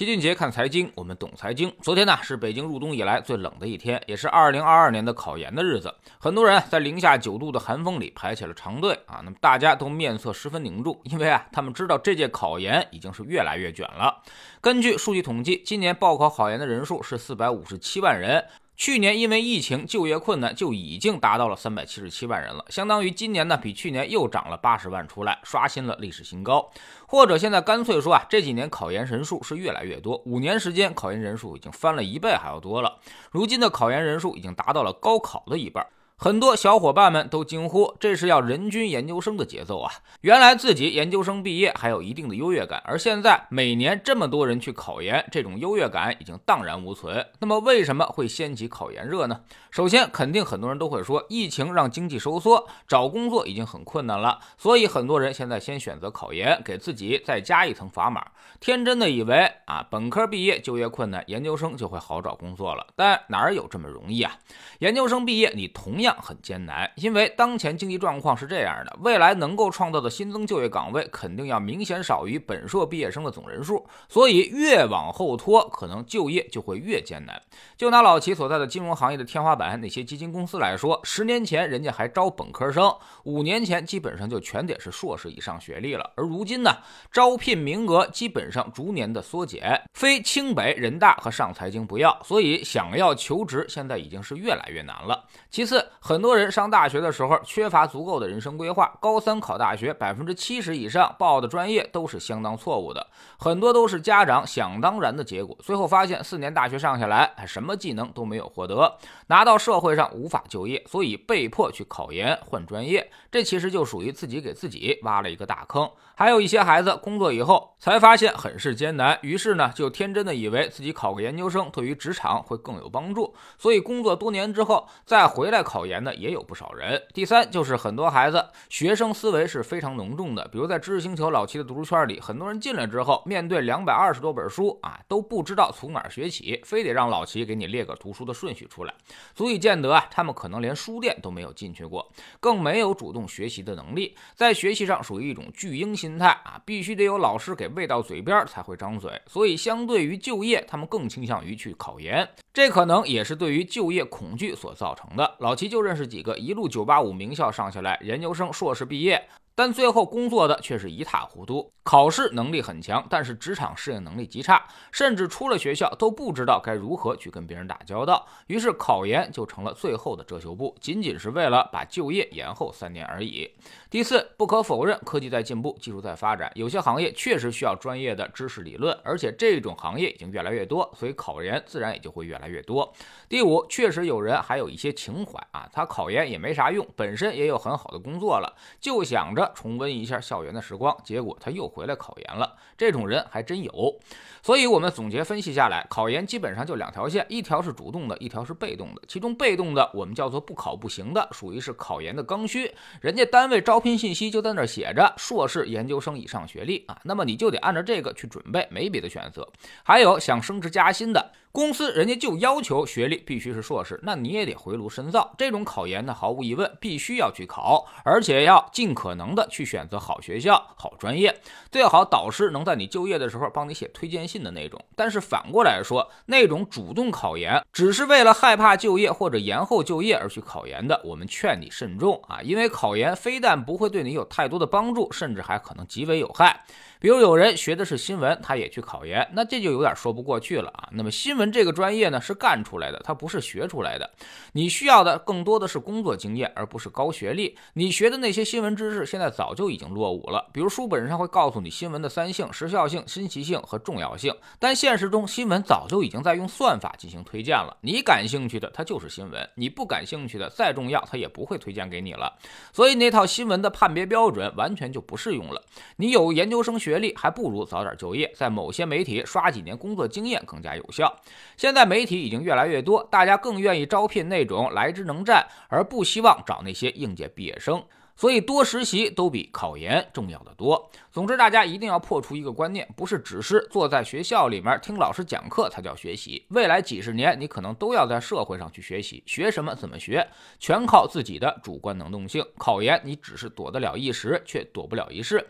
齐俊杰看财经，我们懂财经。昨天呢是北京入冬以来最冷的一天，也是二零二二年的考研的日子。很多人在零下九度的寒风里排起了长队啊。那么大家都面色十分凝重，因为啊他们知道这届考研已经是越来越卷了。根据数据统计，今年报考考研的人数是四百五十七万人。去年因为疫情就业困难就已经达到了三百七十七万人了，相当于今年呢比去年又涨了八十万出来，刷新了历史新高。或者现在干脆说啊，这几年考研人数是越来越多，五年时间考研人数已经翻了一倍还要多了。如今的考研人数已经达到了高考的一半。很多小伙伴们都惊呼：“这是要人均研究生的节奏啊！”原来自己研究生毕业还有一定的优越感，而现在每年这么多人去考研，这种优越感已经荡然无存。那么为什么会掀起考研热呢？首先，肯定很多人都会说，疫情让经济收缩，找工作已经很困难了，所以很多人现在先选择考研，给自己再加一层砝码。天真的以为啊，本科毕业就业困难，研究生就会好找工作了。但哪有这么容易啊？研究生毕业，你同样。很艰难，因为当前经济状况是这样的，未来能够创造的新增就业岗位肯定要明显少于本硕毕业生的总人数，所以越往后拖，可能就业就会越艰难。就拿老齐所在的金融行业的天花板那些基金公司来说，十年前人家还招本科生，五年前基本上就全得是硕士以上学历了，而如今呢，招聘名额基本上逐年的缩减，非清北、人大和上财经不要，所以想要求职现在已经是越来越难了。其次，很多人上大学的时候缺乏足够的人生规划，高三考大学，百分之七十以上报的专业都是相当错误的，很多都是家长想当然的结果。最后发现四年大学上下来，还什么技能都没有获得，拿到社会上无法就业，所以被迫去考研换专业，这其实就属于自己给自己挖了一个大坑。还有一些孩子工作以后才发现很是艰难，于是呢就天真的以为自己考个研究生对于职场会更有帮助，所以工作多年之后再回来考研。研的也有不少人。第三就是很多孩子学生思维是非常浓重的，比如在知识星球老七的读书圈里，很多人进来之后，面对两百二十多本书啊，都不知道从哪儿学起，非得让老齐给你列个读书的顺序出来，足以见得啊，他们可能连书店都没有进去过，更没有主动学习的能力，在学习上属于一种巨婴心态啊，必须得有老师给喂到嘴边才会张嘴，所以相对于就业，他们更倾向于去考研，这可能也是对于就业恐惧所造成的。老齐就。认识几个一路九八五名校上下来，研究生、硕士毕业。但最后工作的却是一塌糊涂，考试能力很强，但是职场适应能力极差，甚至出了学校都不知道该如何去跟别人打交道。于是考研就成了最后的遮羞布，仅仅是为了把就业延后三年而已。第四，不可否认，科技在进步，技术在发展，有些行业确实需要专业的知识理论，而且这种行业已经越来越多，所以考研自然也就会越来越多。第五，确实有人还有一些情怀啊，他考研也没啥用，本身也有很好的工作了，就想着。重温一下校园的时光，结果他又回来考研了。这种人还真有。所以，我们总结分析下来，考研基本上就两条线，一条是主动的，一条是被动的。其中被动的，我们叫做不考不行的，属于是考研的刚需。人家单位招聘信息就在那写着硕士研究生以上学历啊，那么你就得按照这个去准备，没别的选择。还有想升职加薪的。公司人家就要求学历必须是硕士，那你也得回炉深造。这种考研呢，毫无疑问必须要去考，而且要尽可能的去选择好学校、好专业，最好导师能在你就业的时候帮你写推荐信的那种。但是反过来说，那种主动考研只是为了害怕就业或者延后就业而去考研的，我们劝你慎重啊，因为考研非但不会对你有太多的帮助，甚至还可能极为有害。比如有人学的是新闻，他也去考研，那这就有点说不过去了啊。那么新闻这个专业呢，是干出来的，它不是学出来的。你需要的更多的是工作经验，而不是高学历。你学的那些新闻知识，现在早就已经落伍了。比如书本上会告诉你新闻的三性：时效性、新奇性和重要性。但现实中，新闻早就已经在用算法进行推荐了。你感兴趣的，它就是新闻；你不感兴趣的，再重要，它也不会推荐给你了。所以那套新闻的判别标准完全就不适用了。你有研究生学。学历还不如早点就业，在某些媒体刷几年工作经验更加有效。现在媒体已经越来越多，大家更愿意招聘那种来之能战，而不希望找那些应届毕业生。所以多实习都比考研重要的多。总之，大家一定要破除一个观念，不是只是坐在学校里面听老师讲课才叫学习。未来几十年，你可能都要在社会上去学习，学什么、怎么学，全靠自己的主观能动性。考研，你只是躲得了一时，却躲不了一世。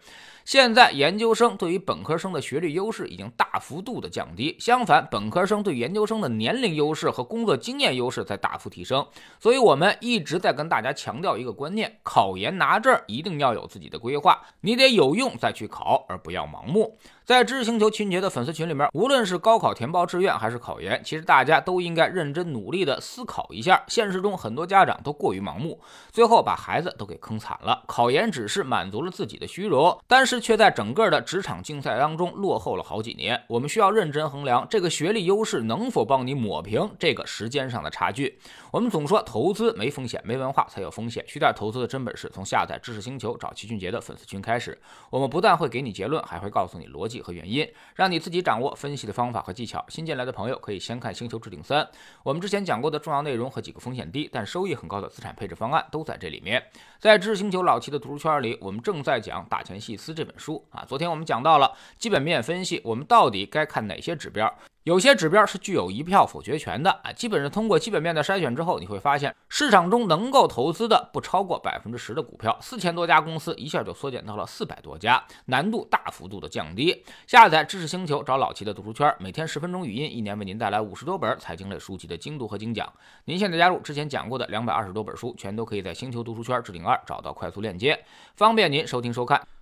现在研究生对于本科生的学历优势已经大幅度的降低，相反，本科生对研究生的年龄优势和工作经验优势在大幅提升。所以，我们一直在跟大家强调一个观念：考研拿证一定要有自己的规划，你得有用在去考，而不要盲目。在知识星球秦杰的粉丝群里面，无论是高考填报志愿还是考研，其实大家都应该认真努力的思考一下。现实中很多家长都过于盲目，最后把孩子都给坑惨了。考研只是满足了自己的虚荣，但是却在整个的职场竞赛当中落后了好几年。我们需要认真衡量这个学历优势能否帮你抹平这个时间上的差距。我们总说投资没风险，没文化才有风险。学点投资的真本事，从下载知识星球找齐俊杰的粉丝群开始。我们不但会给你结论，还会告诉你逻辑。和原因，让你自己掌握分析的方法和技巧。新进来的朋友可以先看《星球置顶三》，我们之前讲过的重要内容和几个风险低但收益很高的资产配置方案都在这里面。在知识星球老七的读书圈里，我们正在讲《大钱细思》这本书啊。昨天我们讲到了基本面分析，我们到底该看哪些指标？有些指标是具有一票否决权的啊，基本上通过基本面的筛选之后，你会发现市场中能够投资的不超过百分之十的股票，四千多家公司一下就缩减到了四百多家，难度大幅度的降低。下载知识星球，找老齐的读书圈，每天十分钟语音，一年为您带来五十多本财经类书籍的精读和精讲。您现在加入之前讲过的两百二十多本书，全都可以在星球读书圈置顶二找到快速链接，方便您收听收看。